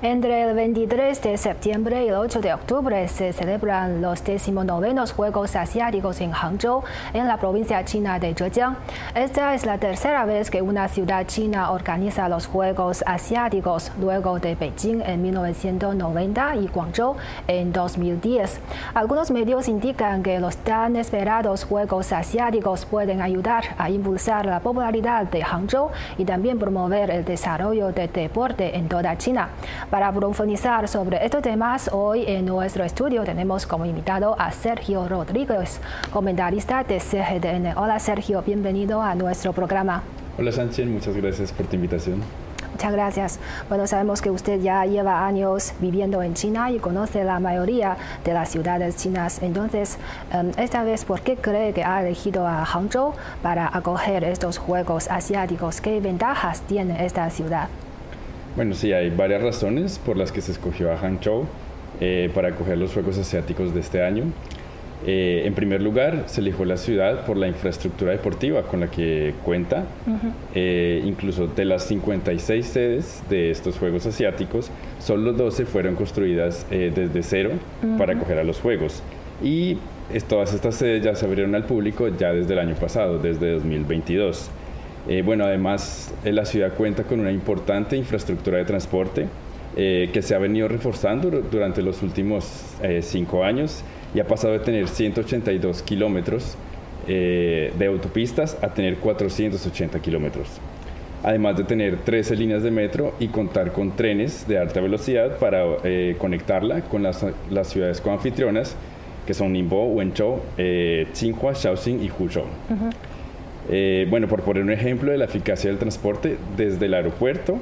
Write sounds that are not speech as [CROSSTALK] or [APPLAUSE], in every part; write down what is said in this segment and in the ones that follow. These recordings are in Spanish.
Entre el 23 de septiembre y el 8 de octubre se celebran los 19 Juegos Asiáticos en Hangzhou, en la provincia china de Zhejiang. Esta es la tercera vez que una ciudad china organiza los Juegos Asiáticos, luego de Beijing en 1990 y Guangzhou en 2010. Algunos medios indican que los tan esperados Juegos Asiáticos pueden ayudar a impulsar la popularidad de Hangzhou y también promover el desarrollo del deporte en toda China. Para profundizar sobre estos temas, hoy en nuestro estudio tenemos como invitado a Sergio Rodríguez, comentarista de CGDN. Hola Sergio, bienvenido a nuestro programa. Hola Sánchez, muchas gracias por tu invitación. Muchas gracias. Bueno, sabemos que usted ya lleva años viviendo en China y conoce la mayoría de las ciudades chinas. Entonces, em, esta vez, ¿por qué cree que ha elegido a Hangzhou para acoger estos Juegos Asiáticos? ¿Qué ventajas tiene esta ciudad? Bueno, sí, hay varias razones por las que se escogió a Hangzhou eh, para acoger los Juegos Asiáticos de este año. Eh, en primer lugar, se eligió la ciudad por la infraestructura deportiva con la que cuenta. Eh, incluso de las 56 sedes de estos Juegos Asiáticos, solo 12 fueron construidas desde cero para acoger a los Juegos. Y todas estas sedes ya se abrieron al público ya desde el año pasado, desde 2022. Eh, bueno, además eh, la ciudad cuenta con una importante infraestructura de transporte eh, que se ha venido reforzando durante los últimos cinco años y ha pasado de tener 182 kilómetros de autopistas a tener 480 kilómetros. Además de tener 13 líneas de metro y contar con trenes de alta velocidad para conectarla con las, ciudades coanfitrionas que son Ningbo, Wenzhou, Tsinghua, Shaoxing y Huzhou. Eh, bueno, por poner un ejemplo de la eficacia del transporte, desde el aeropuerto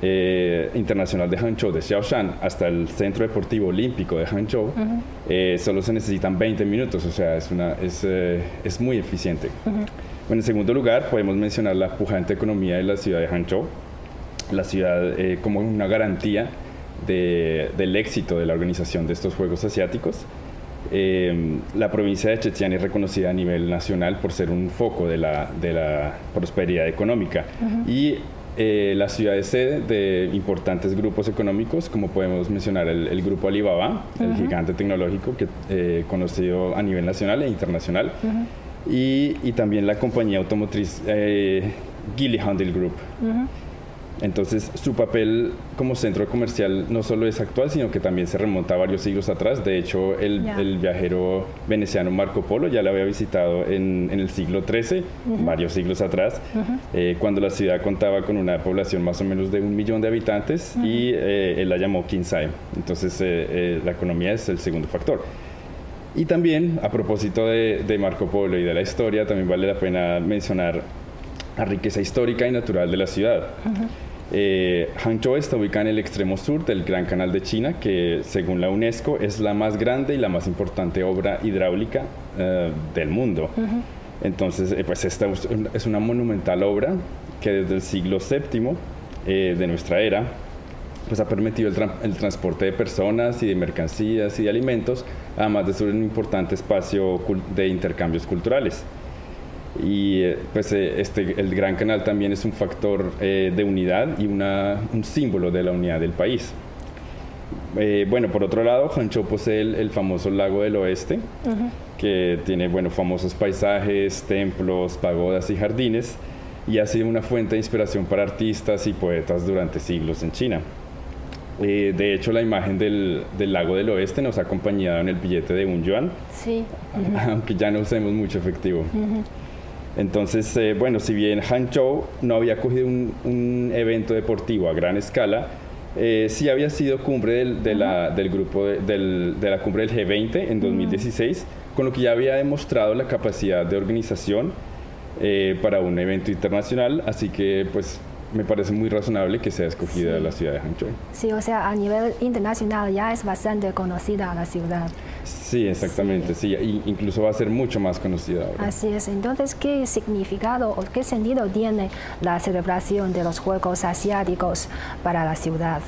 eh, internacional de Hangzhou, de Xiaoshan, hasta el Centro Deportivo Olímpico de Hangzhou, eh, solo se necesitan 20 minutos, o sea, es, una, es, es muy eficiente. Bueno, en segundo lugar, podemos mencionar la pujante economía de la ciudad de Hangzhou, la ciudad como una garantía de, del éxito de la organización de estos Juegos Asiáticos. Eh, la provincia de Zhejiang es reconocida a nivel nacional por ser un foco de la, de la prosperidad económica. Y eh, la ciudad es sede de importantes grupos económicos, como podemos mencionar el, grupo Alibaba, el gigante tecnológico que, eh, conocido a nivel nacional e internacional, y, y, también la compañía automotriz eh, Geely Handel Group. Entonces, su papel como centro comercial no solo es actual, sino que también se remonta a varios siglos atrás. De hecho, el, viajero veneciano Marco Polo ya la había visitado en, el siglo XIII, varios siglos atrás, eh, cuando la ciudad contaba con una población más o menos de un millón de habitantes y eh, él la llamó Kinsai. Entonces, eh, la economía es el segundo factor. Y también, a propósito de, de Marco Polo y de la historia, también vale la pena mencionar la riqueza histórica y natural de la ciudad. Eh, Hangzhou está ubicada en el extremo sur del Gran Canal de China, que según la UNESCO es la más grande y la más importante obra hidráulica eh, del mundo. Entonces, eh, pues esta es una monumental obra que desde el siglo VII de nuestra era pues ha permitido el, transporte de personas y de mercancías y de alimentos, además de ser un importante espacio de intercambios culturales y eh, pues eh, este, el Gran Canal también es un factor eh, de unidad y una, un símbolo de la unidad del país. bueno, por otro lado, Hancho posee el, famoso lago del oeste, que tiene bueno, famosos paisajes, templos, pagodas y jardines, y ha sido una fuente de inspiración para artistas y poetas durante siglos en China. de hecho, la imagen del, del, lago del oeste nos ha acompañado en el billete de un yuan, sí. [LAUGHS] aunque ya no usemos mucho efectivo. Entonces, eh, bueno, si bien Hangzhou no había cogido un, evento deportivo a gran escala, eh, sí había sido cumbre del, de la, del grupo de, la cumbre del G20 en 2016, con lo que ya había demostrado la capacidad de organización eh, para un evento internacional, así que pues me parece muy razonable que sea escogida la ciudad de Hangzhou. Sí, o sea, a nivel internacional ya es bastante conocida la ciudad. Sí, exactamente, sí. incluso va a ser mucho más conocida ahora. Así es. Entonces, ¿qué significado o qué sentido tiene la celebración de los Juegos Asiáticos para la ciudad?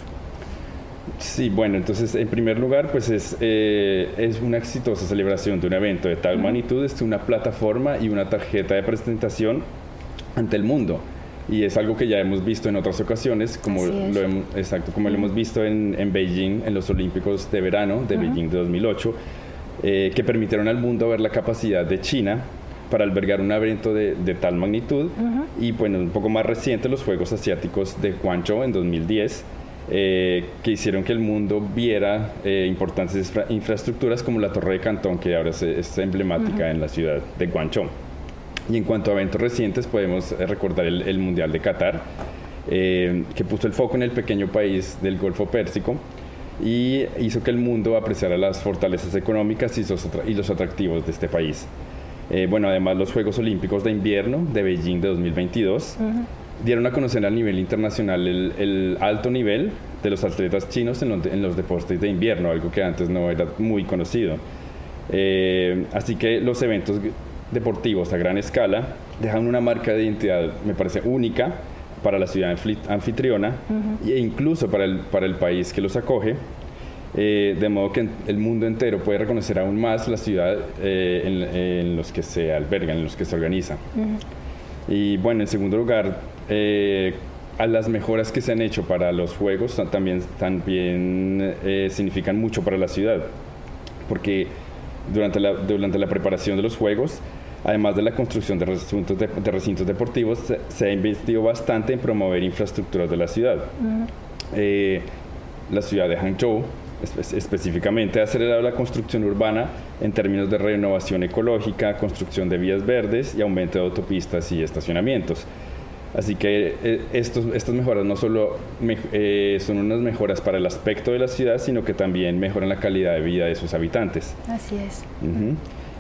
Sí, bueno, entonces en primer lugar, pues es, eh, es una exitosa celebración de un evento de tal magnitud, es una plataforma y una tarjeta de presentación ante el mundo. Y es algo que ya hemos visto en otras ocasiones, como, lo hemos, exacto, como lo hemos visto en, en, Beijing, en los Olímpicos de verano de Beijing de 2008, eh, que permitieron al mundo ver la capacidad de China para albergar un evento de, de tal magnitud. Y bueno, un poco más reciente, los Juegos Asiáticos de Guangzhou en 2010 eh, que hicieron que el mundo viera eh, importantes infraestructuras como la Torre de Cantón, que ahora es, emblemática en la ciudad de Guangzhou. Y en cuanto a eventos recientes, podemos eh, recordar el, Mundial de Qatar, que puso el foco en el pequeño país del Golfo Pérsico y hizo que el mundo apreciara las fortalezas económicas y los, y los atractivos de este país. bueno, además los Juegos Olímpicos de Invierno de Beijing de 2022 dieron a conocer a nivel internacional el, alto nivel de los atletas chinos en, los deportes de invierno, algo que antes no era muy conocido. Eh, así que los eventos deportivos a gran escala dejan una marca de identidad, me parece, única para la ciudad anfitriona e incluso para el, para el país que los acoge. Eh, de modo que el mundo entero puede reconocer aún más la ciudad eh, en, los que se albergan, en los que se organiza. Y bueno, en segundo lugar, eh, a las mejoras que se han hecho para los juegos también, también significan mucho para la ciudad, porque durante la, durante la preparación de los juegos, además de la construcción de recintos, de, recintos deportivos, se, ha invertido bastante en promover infraestructuras de la ciudad. Eh, la ciudad de Hangzhou específicamente ha acelerado la construcción urbana en términos de renovación ecológica, construcción de vías verdes y aumento de autopistas y estacionamientos. Así que eh, estos, estas mejoras no solo eh, son unas mejoras para el aspecto de la ciudad, sino que también mejoran la calidad de vida de sus habitantes. Así es.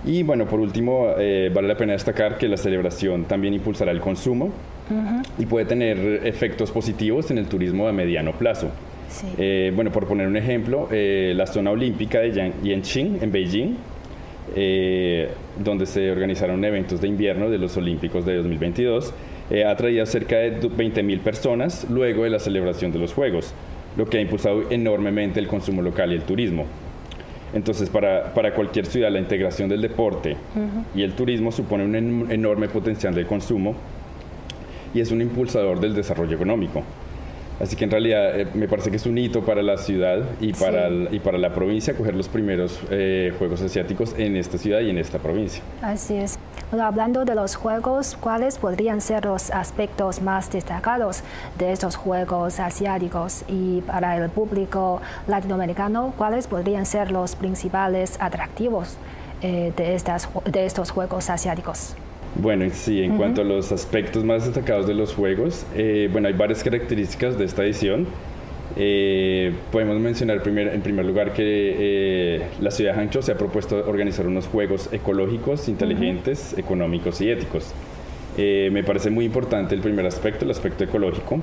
Y bueno, por último, eh, vale la pena destacar que la celebración también impulsará el consumo y puede tener efectos positivos en el turismo a mediano plazo. Eh, bueno, por poner un ejemplo, eh, la zona olímpica de Yanqing, en Beijing, donde se organizaron eventos de invierno de los Olímpicos de 2022, ha traído cerca de 20.000 personas luego de la celebración de los Juegos, lo que ha impulsado enormemente el consumo local y el turismo. Entonces, para, para cualquier ciudad, la integración del deporte y el turismo supone un enorme potencial de consumo y es un impulsador del desarrollo económico. Así que en realidad eh, me parece que es un hito para la ciudad y para, y para la provincia coger los primeros eh, Juegos Asiáticos en esta ciudad y en esta provincia. Así es. Hablando de los Juegos, ¿cuáles podrían ser los aspectos más destacados de estos Juegos Asiáticos? Y para el público latinoamericano, ¿cuáles podrían ser los principales atractivos eh, de, estas, de estos Juegos Asiáticos? Bueno, sí, en cuanto a los aspectos más destacados de los juegos, eh, bueno, hay varias características de esta edición. Eh, podemos mencionar en primer lugar que eh, la ciudad de Hangzhou se ha propuesto organizar unos juegos ecológicos, inteligentes, económicos y éticos. me parece muy importante el primer aspecto, el aspecto ecológico,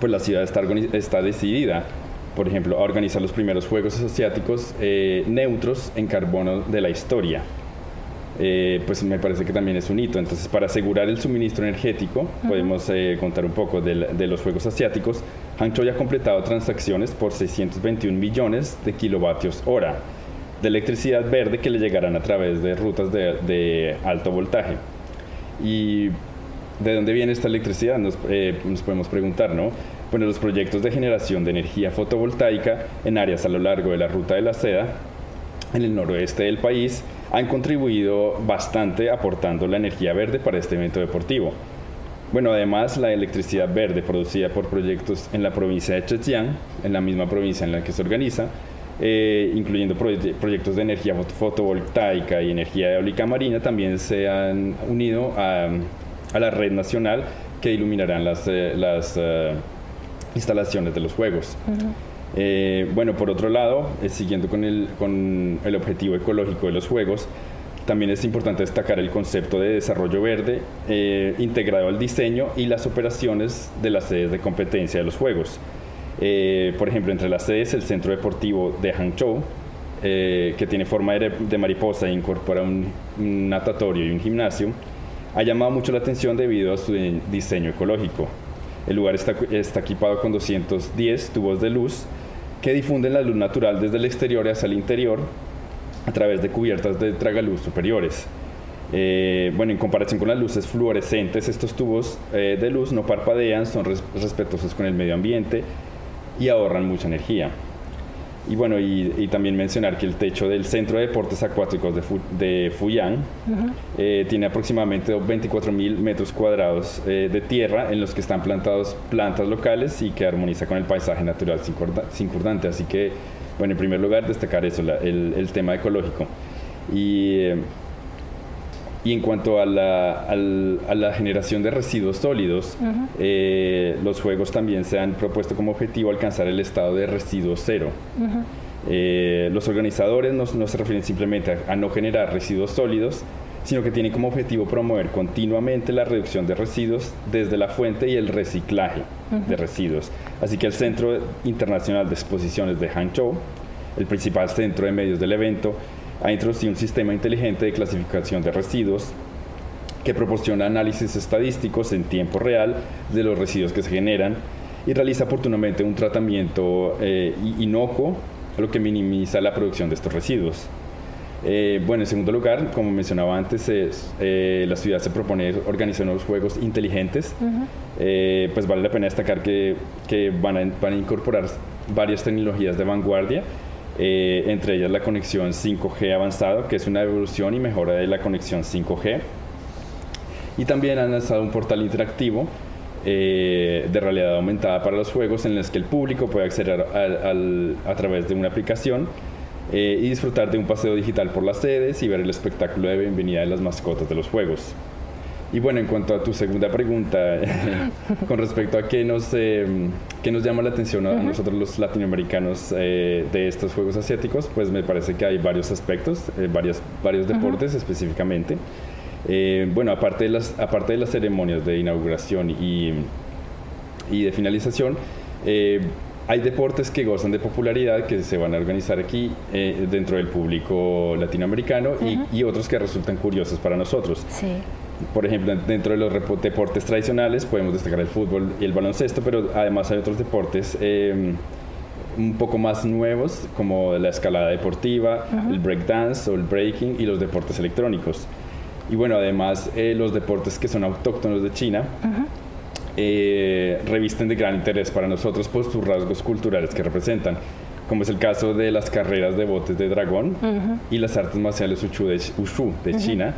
pues la ciudad está, está decidida, por ejemplo, a organizar los primeros juegos asiáticos neutros en carbono de la historia. Eh, pues me parece que también es un hito. Entonces, para asegurar el suministro energético, podemos eh, contar un poco de, los Juegos Asiáticos. Hangzhou ya ha completado transacciones por 621 millones de kilovatios hora de electricidad verde que le llegarán a través de rutas de, alto voltaje. ¿Y de dónde viene esta electricidad? Nos, eh, nos podemos preguntar, ¿no? Bueno, los proyectos de generación de energía fotovoltaica en áreas a lo largo de la ruta de la seda, en el noroeste del país, han contribuido bastante aportando la energía verde para este evento deportivo. Bueno, además la electricidad verde producida por proyectos en la provincia de Zhejiang, en la misma provincia en la que se organiza, eh, incluyendo proyectos de energía fotovoltaica y energía eólica marina, también se han unido a, la red nacional que iluminarán las, eh, eh, instalaciones de los Juegos. Eh, bueno, por otro lado, siguiendo con el, con el objetivo ecológico de los Juegos, también es importante destacar el concepto de desarrollo verde eh, integrado al diseño y las operaciones de las sedes de competencia de los Juegos. por ejemplo, entre las sedes, el Centro Deportivo de Hangzhou, que tiene forma de, mariposa e incorpora un, un, natatorio y un gimnasio, ha llamado mucho la atención debido a su diseño ecológico. El lugar está, está equipado con 210 tubos de luz que difunden la luz natural desde el exterior hacia el interior a través de cubiertas de tragaluz superiores. Eh, bueno, en comparación con las luces fluorescentes, estos tubos eh, de luz no parpadean, son respetuosos con el medio ambiente y ahorran mucha energía. Y bueno, y, también mencionar que el techo del Centro de Deportes Acuáticos de, Fuyang eh, tiene aproximadamente 24 mil metros cuadrados de tierra en los que están plantados plantas locales y que armoniza con el paisaje natural circundante. Así que, bueno, en primer lugar, destacar eso, el, tema ecológico. Y y en cuanto a la, a la generación de residuos sólidos, eh, los juegos también se han propuesto como objetivo alcanzar el estado de residuo cero. Eh, los organizadores no, se refieren simplemente a, no generar residuos sólidos, sino que tienen como objetivo promover continuamente la reducción de residuos desde la fuente y el reciclaje de residuos. Así que el Centro Internacional de Exposiciones de Hangzhou, el principal centro de medios del evento, ha introducido un sistema inteligente de clasificación de residuos que proporciona análisis estadísticos en tiempo real de los residuos que se generan y realiza oportunamente un tratamiento eh, inocuo, lo que minimiza la producción de estos residuos. Eh, bueno, en segundo lugar, como mencionaba antes, eh, la ciudad se propone organizar unos juegos inteligentes. pues vale la pena destacar que, que van, a, van, a, incorporar varias tecnologías de vanguardia eh, entre ellas la conexión 5G avanzado, que es una evolución y mejora de la conexión 5G. Y también han lanzado un portal interactivo eh, de realidad aumentada para los juegos en los que el público puede acceder a través de una aplicación eh, y disfrutar de un paseo digital por las sedes y ver el espectáculo de bienvenida de las mascotas de los juegos. Y bueno, en cuanto a tu segunda pregunta, [LAUGHS] con respecto a qué nos, eh, qué nos llama la atención a, nosotros los latinoamericanos eh, de estos Juegos Asiáticos, pues me parece que hay varios aspectos, eh, varios, varios deportes específicamente. bueno, aparte de, las, aparte de las ceremonias de inauguración y, y de finalización, hay deportes que gozan de popularidad que se van a organizar aquí dentro del público latinoamericano y, y, otros que resultan curiosos para nosotros. Sí por ejemplo, dentro de los deportes tradicionales podemos destacar el fútbol y el baloncesto, pero además hay otros deportes em, un poco más nuevos, como la escalada deportiva, el breakdance o el breaking y los deportes electrónicos. Y bueno, además eh, los deportes que son autóctonos de China eh, revisten de gran interés para nosotros por sus rasgos culturales que representan como es el caso de las carreras de botes de dragón y las artes marciales Wushu de, de China,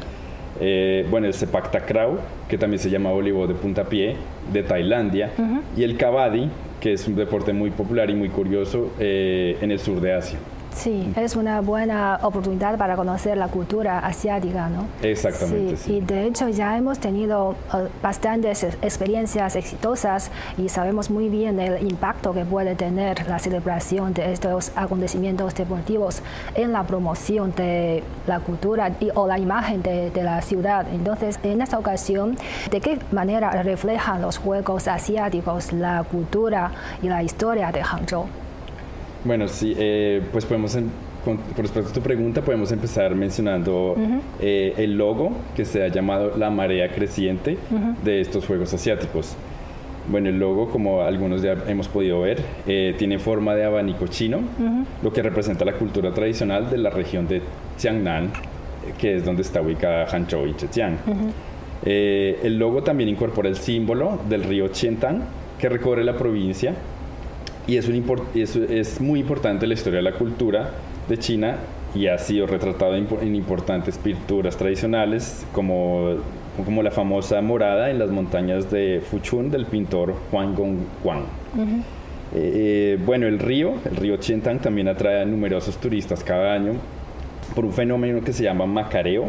eh, bueno, el Sepak Takraw, que también se llama voleibol de puntapié, de Tailandia, y el Kabaddi, que es un deporte muy popular y muy curioso eh, en el sur de Asia. Sí, es una buena oportunidad para conocer la cultura asiática, ¿no? Exactamente. Sí, y de hecho ya hemos tenido eh, bastantes experiencias exitosas y sabemos muy bien el impacto que puede tener la celebración de estos acontecimientos deportivos en la promoción de la cultura y, o la imagen de, de la ciudad. Entonces, en esta ocasión, ¿de qué manera reflejan los Juegos Asiáticos la cultura y la historia de Hangzhou? Bueno, sí, eh, pues podemos, con, respecto a tu pregunta, podemos empezar mencionando eh, el logo que se ha llamado la marea creciente de estos Juegos Asiáticos. Bueno, el logo, como algunos ya hemos podido ver, eh, tiene forma de abanico chino, lo que representa la cultura tradicional de la región de Jiangnan, que es donde está ubicada Hanzhou y Zhejiang. el logo también incorpora el símbolo del río Qiantang, que recorre la provincia y es, un es, muy importante la historia de la cultura de China y ha sido retratado en, importantes pinturas tradicionales como, como la famosa morada en las montañas de Fuchun del pintor Huang Gongguang. Eh, eh, bueno, el río, el río Qiantang también atrae a numerosos turistas cada año por un fenómeno que se llama macareo,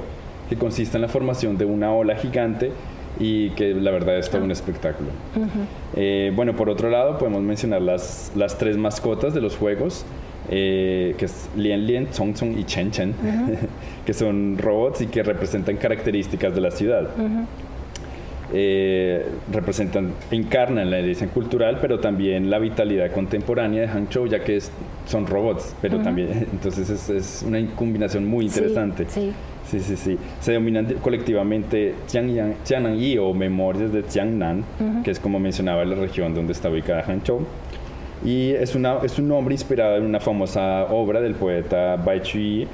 que consiste en la formación de una ola gigante y que la verdad es todo un espectáculo. Eh, bueno, por otro lado, podemos mencionar las, las tres mascotas de los juegos, eh, que es Chong Chong y Chen Chen, [LAUGHS] que son robots y que representan características de la ciudad. Eh, representan, encarnan la herencia cultural, pero también la vitalidad contemporánea de Hangzhou, ya que es, son robots, pero también, [LAUGHS] entonces es, es, una combinación muy interesante. sí. Sí, sí, sí. Se denominan colectivamente Yi o Memorias de Jiangnan, que es como mencionaba la región donde está ubicada Hangzhou. Y es, una, es un nombre inspirado en una famosa obra del poeta Bai Chui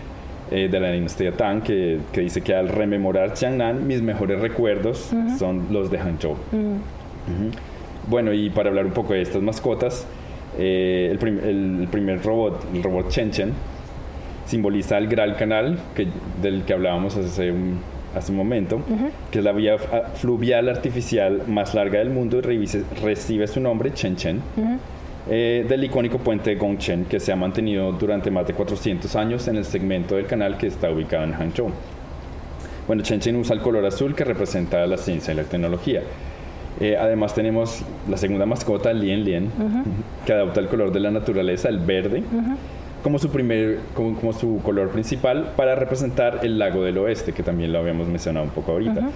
eh, de la dinastía Tang, que, que, dice que al rememorar Chang'an, mis mejores recuerdos son los de Hangzhou. Bueno, y para hablar un poco de estas mascotas, eh, el, el, primer robot, el robot Chen Chen, simboliza el Graal Canal, que, del que hablábamos hace un, hace un momento, que es la vía fluvial artificial más larga del mundo y recibe su nombre, Chen Chen. Eh, del icónico puente Gongchen que se ha mantenido durante más de 400 años en el segmento del canal que está ubicado en Hangzhou. Bueno, Chen usa el color azul que representa la ciencia y la tecnología. Eh, además tenemos la segunda mascota, Lien Lien, que adopta el color de la naturaleza, el verde, como, su primer, como, su color principal para representar el lago del oeste, que también lo habíamos mencionado un poco ahorita.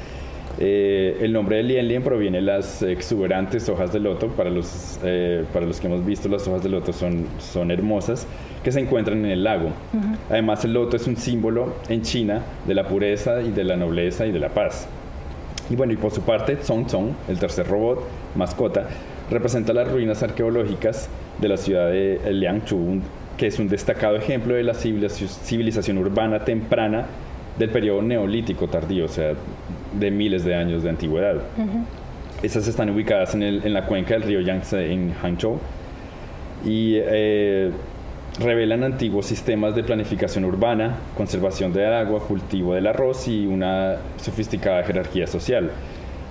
Eh, el nombre de Lien Lien proviene de las exuberantes hojas de loto. Para los, eh, para los que hemos visto, las hojas de loto son, son hermosas, que se encuentran en el lago. Además, el loto es un símbolo en China de la pureza y de la nobleza y de la paz. Y bueno, y por su parte, Zong Zong, el tercer robot, mascota, representa las ruinas arqueológicas de la ciudad de Liangzhou, que es un destacado ejemplo de la civilización urbana temprana del periodo neolítico tardío, o sea, de miles de años de antigüedad. Estas están ubicadas en, el, en, la cuenca del río Yangtze en Hangzhou y eh, revelan antiguos sistemas de planificación urbana, conservación del agua, cultivo del arroz y una sofisticada jerarquía social.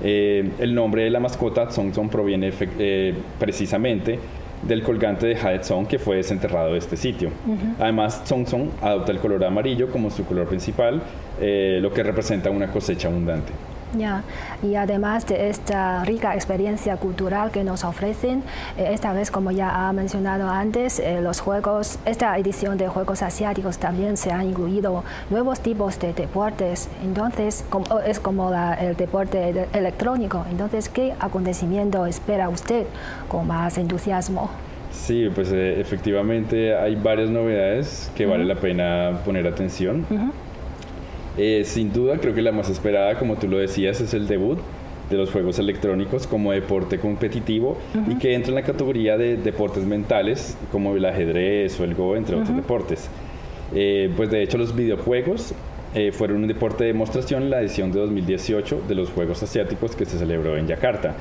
Eh, el nombre de la mascota Zong proviene eh, precisamente del colgante de Haezong que fue desenterrado de este sitio. Además, Zong adopta el color amarillo como su color principal, eh, lo que representa una cosecha abundante. Ya, y además de esta rica experiencia cultural que nos ofrecen, eh, esta vez, como ya ha mencionado antes, eh, los juegos, esta edición de Juegos Asiáticos también se han incluido nuevos tipos de deportes. Entonces, como, es como el deporte electrónico. Entonces, ¿qué acontecimiento espera usted con más entusiasmo? Sí, pues eh, efectivamente hay varias novedades que vale la pena poner atención. Eh, sin duda, creo que la más esperada, como tú lo decías, es el debut de los juegos electrónicos como deporte competitivo y que entra en la categoría de deportes mentales como el ajedrez o el go, entre otros deportes. Eh, pues de hecho los videojuegos eh, fueron un deporte de demostración en la edición de 2018 de los Juegos Asiáticos que se celebró en Yakarta.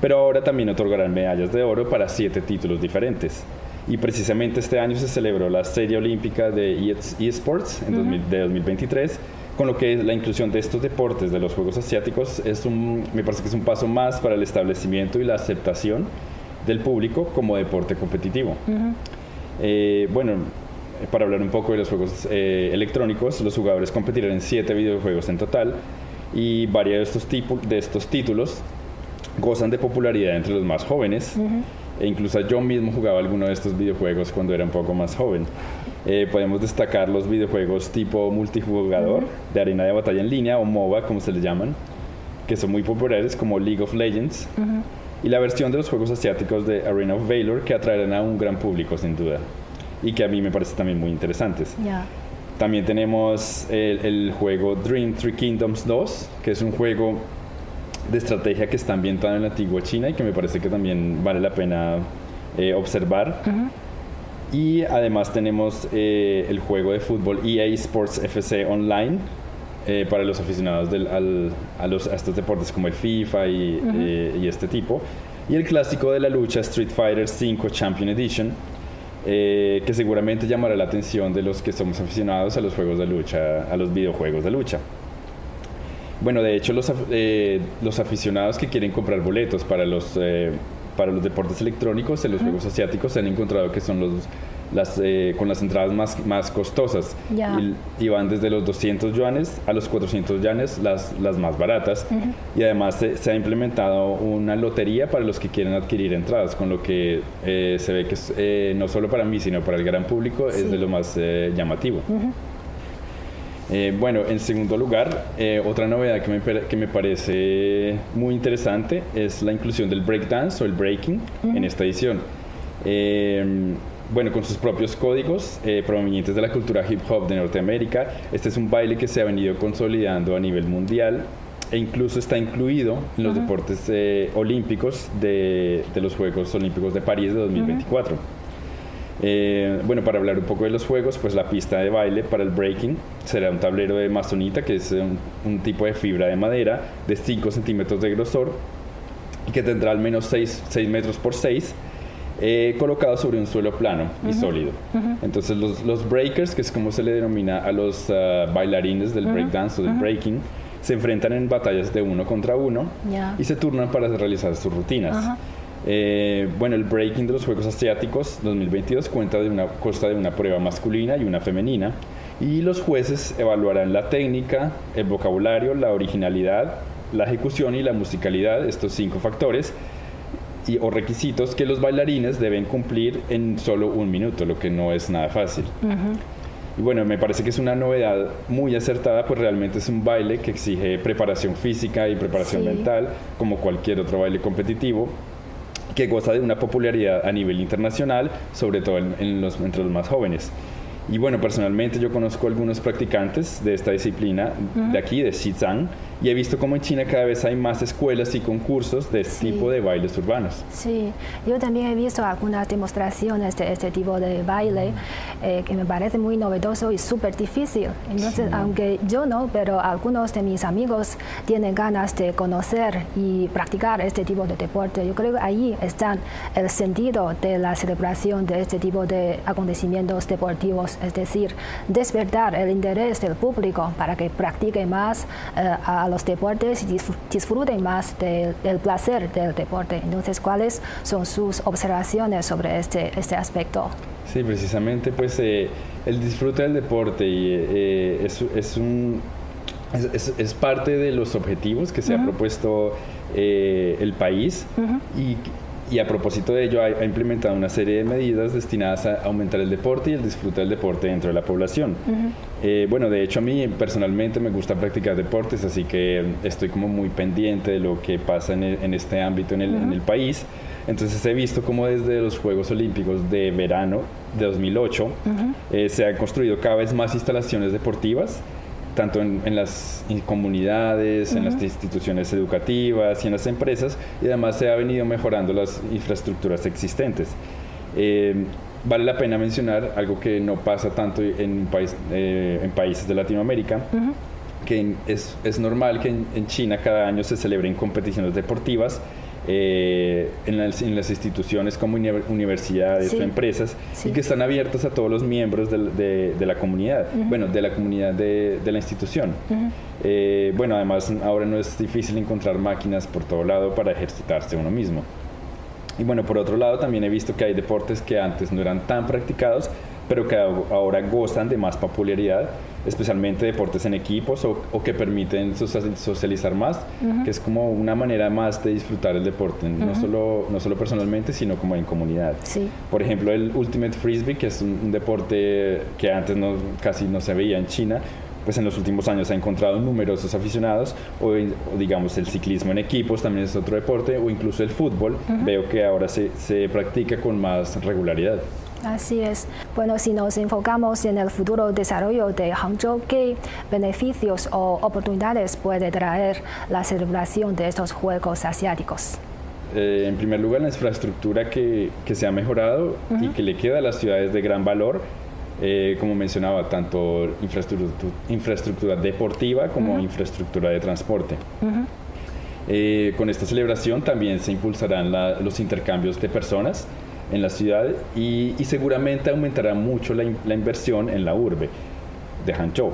Pero ahora también otorgarán medallas de oro para siete títulos diferentes. Y precisamente este año se celebró la Serie Olímpica de eSports en de 2023 con lo que la inclusión de estos deportes de los Juegos Asiáticos es un, me parece que es un paso más para el establecimiento y la aceptación del público como deporte competitivo. Eh, bueno, para hablar un poco de los juegos eh, electrónicos, los jugadores competirán en siete videojuegos en total y varios de estos, de estos títulos gozan de popularidad entre los más jóvenes. E incluso yo mismo jugaba alguno de estos videojuegos cuando era un poco más joven. Eh, podemos destacar los videojuegos tipo multijugador, de arena de batalla en línea o MOBA, como se les llaman, que son muy populares, como League of Legends, y la versión de los juegos asiáticos de Arena of Valor, que atraerán a un gran público, sin duda, y que a mí me parecen también muy interesantes. También tenemos el, juego Dream Three Kingdoms 2, que es un juego de estrategia que está ambientado en la antigua China y que me parece que también vale la pena eh, observar. Y además tenemos eh, el juego de fútbol EA Sports FC Online eh, para los aficionados a, los, estos deportes como el FIFA eh, y, este tipo. Y el clásico de la lucha Street Fighter V Champion Edition, que seguramente llamará la atención de los que somos aficionados a los juegos de lucha, a los videojuegos de lucha. Bueno, de hecho los, los aficionados que quieren comprar boletos para los para los deportes electrónicos en los Juegos Asiáticos se han encontrado que son los las, eh, con las entradas más, más costosas. Y, van desde los 200 yuanes a los 400 yuanes las, las más baratas. Y además se, ha implementado una lotería para los que quieren adquirir entradas con lo que eh, se ve que eh, no solo para mí sino para el gran público es de lo más llamativo bueno, en segundo lugar, otra novedad que me, que me, parece muy interesante es la inclusión del breakdance o el breaking en esta edición bueno, con sus propios códigos eh, provenientes de la cultura hip hop de Norteamérica. Este es un baile que se ha venido consolidando a nivel mundial e incluso está incluido en los deportes eh, olímpicos de, de, los Juegos Olímpicos de París de 2024. Eh, bueno, para hablar un poco de los juegos, pues la pista de baile para el breaking será un tablero de masonita, que es un, tipo de fibra de madera de 5 centímetros de grosor y que tendrá al menos 6, 6 metros por 6. Eh, colocado sobre un suelo plano y sólido. Entonces los, los, breakers, que es como se le denomina a los ah, bailarines del breakdance o del breaking, se enfrentan en batallas de uno contra uno y se turnan para realizar sus rutinas. Eh, bueno, el breaking de los Juegos Asiáticos 2022 cuenta de una, consta de una prueba masculina y una femenina y los jueces evaluarán la técnica, el vocabulario, la originalidad, la ejecución y la musicalidad, estos cinco factores y, o requisitos que los bailarines deben cumplir en solo un minuto, lo que no es nada fácil. Y bueno, me parece que es una novedad muy acertada, pues realmente es un baile que exige preparación física y preparación mental, como cualquier otro baile competitivo que goza de una popularidad a nivel internacional, sobre todo en, los, entre los más jóvenes. Y bueno, personalmente yo conozco algunos practicantes de esta disciplina de aquí, de Xizang, y he visto como en China cada vez hay más escuelas y concursos de este tipo de bailes urbanos. Sí, yo también he visto algunas demostraciones de este tipo de baile eh, que me parece muy novedoso y súper difícil. Entonces, aunque yo no, pero algunos de mis amigos tienen ganas de conocer y practicar este tipo de deporte. Yo creo que ahí está el sentido de la celebración de este tipo de acontecimientos deportivos, es decir, despertar el interés del público para que practique más eh, a los deportes y disfruten más del placer del deporte. Entonces, ¿cuáles son sus observaciones sobre este, este aspecto? Sí, precisamente, pues eh, el disfrute del deporte y, eh, es, es, un, es, es, parte de los objetivos que se ha propuesto eh, el país y y a propósito de ello ha, implementado una serie de medidas destinadas a aumentar el deporte y el disfrute del deporte dentro de la población. Eh, bueno, de hecho a mí personalmente me gusta practicar deportes, así que estoy como muy pendiente de lo que pasa en, e, este ámbito en el, país. Entonces he visto como desde los Juegos Olímpicos de verano de 2008 eh, se han construido cada vez más instalaciones deportivas tanto en, las comunidades, en las instituciones educativas y en las empresas, y además se ha venido mejorando las infraestructuras existentes. Eh, vale la pena mencionar algo que no pasa tanto en, país, eh, en países de Latinoamérica, que es, es, normal que en, China cada año se celebren competiciones deportivas eh, en, las, instituciones como universidades o empresas y que están abiertas a todos los miembros de, de, la comunidad, bueno, de la comunidad de, la institución. Eh, bueno, además ahora no es difícil encontrar máquinas por todo lado para ejercitarse uno mismo. Y bueno, por otro lado también he visto que hay deportes que antes no eran tan practicados, pero que ahora gozan de más popularidad especialmente deportes en equipos o, que permiten socializar más, que es como una manera más de disfrutar el deporte, no, solo, no solo personalmente, sino como en comunidad. Sí. Por ejemplo, el Ultimate Frisbee, que es un, deporte que antes no, casi no se veía en China, pues en los últimos años ha encontrado numerosos aficionados, o, digamos el ciclismo en equipos también es otro deporte, o incluso el fútbol, veo que ahora se, se practica con más regularidad. Así es. Bueno, si nos enfocamos en el futuro desarrollo de Hangzhou, ¿qué beneficios o oportunidades puede traer la celebración de estos Juegos Asiáticos? Eh, en primer lugar, la infraestructura que, que se ha mejorado y que le queda a las ciudades de gran valor, eh, como mencionaba, tanto infraestructura, infraestructura deportiva como infraestructura de transporte. Eh, con esta celebración también se impulsarán los intercambios de personas en la ciudad y, seguramente aumentará mucho la, inversión en la urbe de Hangzhou.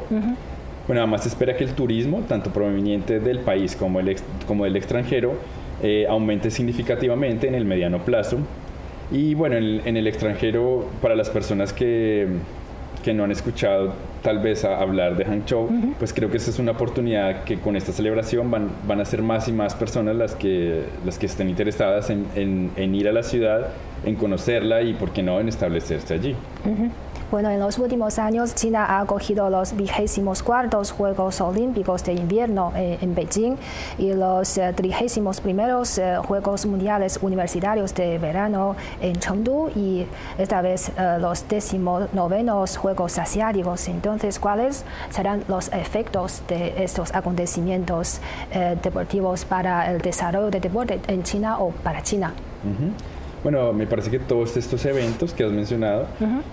Bueno, además se espera que el turismo, tanto proveniente del país como, el como del extranjero, eh, aumente significativamente en el mediano plazo. Y bueno, en, el extranjero, para las personas que, que no han escuchado tal vez a hablar de Hangzhou, pues creo que esa es una oportunidad que con esta celebración van, van a ser más y más personas las que, las que estén interesadas en, en, ir a la ciudad, en conocerla y, por qué no, en establecerse allí. Bueno, en los últimos años China ha acogido los vigésimos cuartos Juegos Olímpicos de Invierno eh, en Beijing y los eh, trigésimos primeros eh, Juegos Mundiales Universitarios de Verano en Chengdu y esta vez los décimos novenos Juegos Asiáticos. Entonces, ¿cuáles serán los efectos de estos acontecimientos deportivos para el desarrollo de deporte en China o para China? Bueno, me parece que todos estos eventos que has mencionado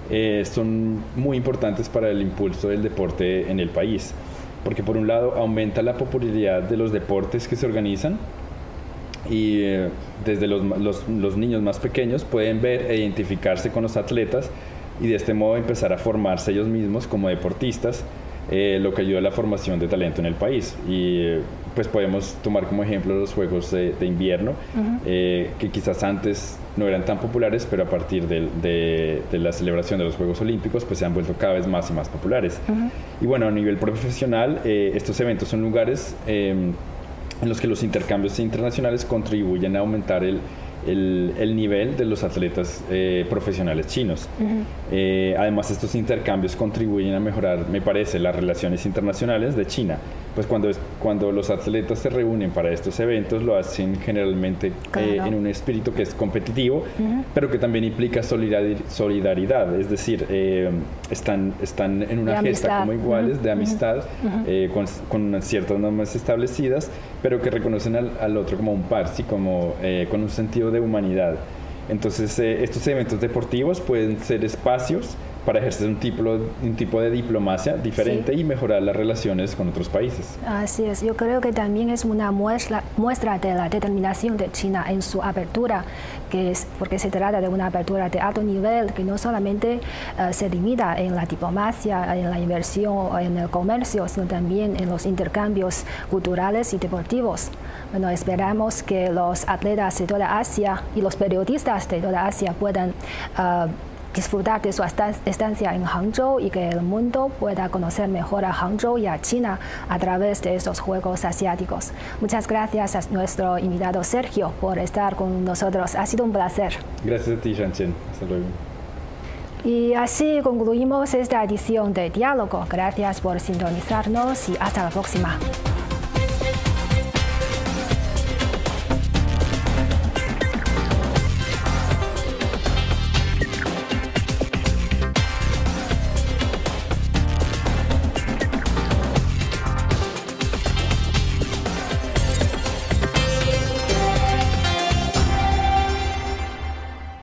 eh, son muy importantes para el impulso del deporte en el país, porque por un lado aumenta la popularidad de los deportes que se organizan y eh, desde los, los, niños más pequeños pueden ver e identificarse con los atletas y de este modo empezar a formarse ellos mismos como deportistas, eh, lo que ayuda a la formación de talento en el país. Y pues podemos tomar como ejemplo los Juegos de, Invierno, eh, que quizás antes no eran tan populares, pero a partir de, la celebración de los Juegos Olímpicos, pues se han vuelto cada vez más y más populares. Y bueno, a nivel profesional, eh, estos eventos son lugares em, en los que los intercambios internacionales contribuyen a aumentar el, el, nivel de los atletas eh, profesionales chinos. Eh, además, estos intercambios contribuyen a mejorar, me parece, las relaciones internacionales de China. Pues cuando, cuando los atletas se reúnen para estos eventos, lo hacen generalmente eh, en un espíritu que es competitivo, pero que también implica solidaridad. Es decir, están, están en una gesta como iguales, de amistad, con, con, ciertas normas establecidas, pero que reconocen al, al otro como un par, ¿sí? como con un sentido de humanidad. Entonces, eh, estos eventos deportivos pueden ser espacios para ejercer un tipo, un tipo de diplomacia diferente y mejorar las relaciones con otros países. Así es, yo creo que también es una muestra, muestra de la determinación de China en su apertura, que es porque se trata de una apertura de alto nivel que no solamente eh, se limita en la diplomacia, en la inversión, en el comercio, sino también en los intercambios culturales y deportivos. Bueno, esperamos que los atletas de toda Asia y los periodistas de toda Asia puedan uh, disfrutar de su estancia en Hangzhou y que el mundo pueda conocer mejor a Hangzhou y a China a través de estos Juegos Asiáticos. Muchas gracias a nuestro invitado Sergio por estar con nosotros. Ha sido un placer. Gracias a ti, Shanchen. Hasta luego. Y así concluimos esta edición de Diálogo. Gracias por sintonizarnos y hasta la próxima.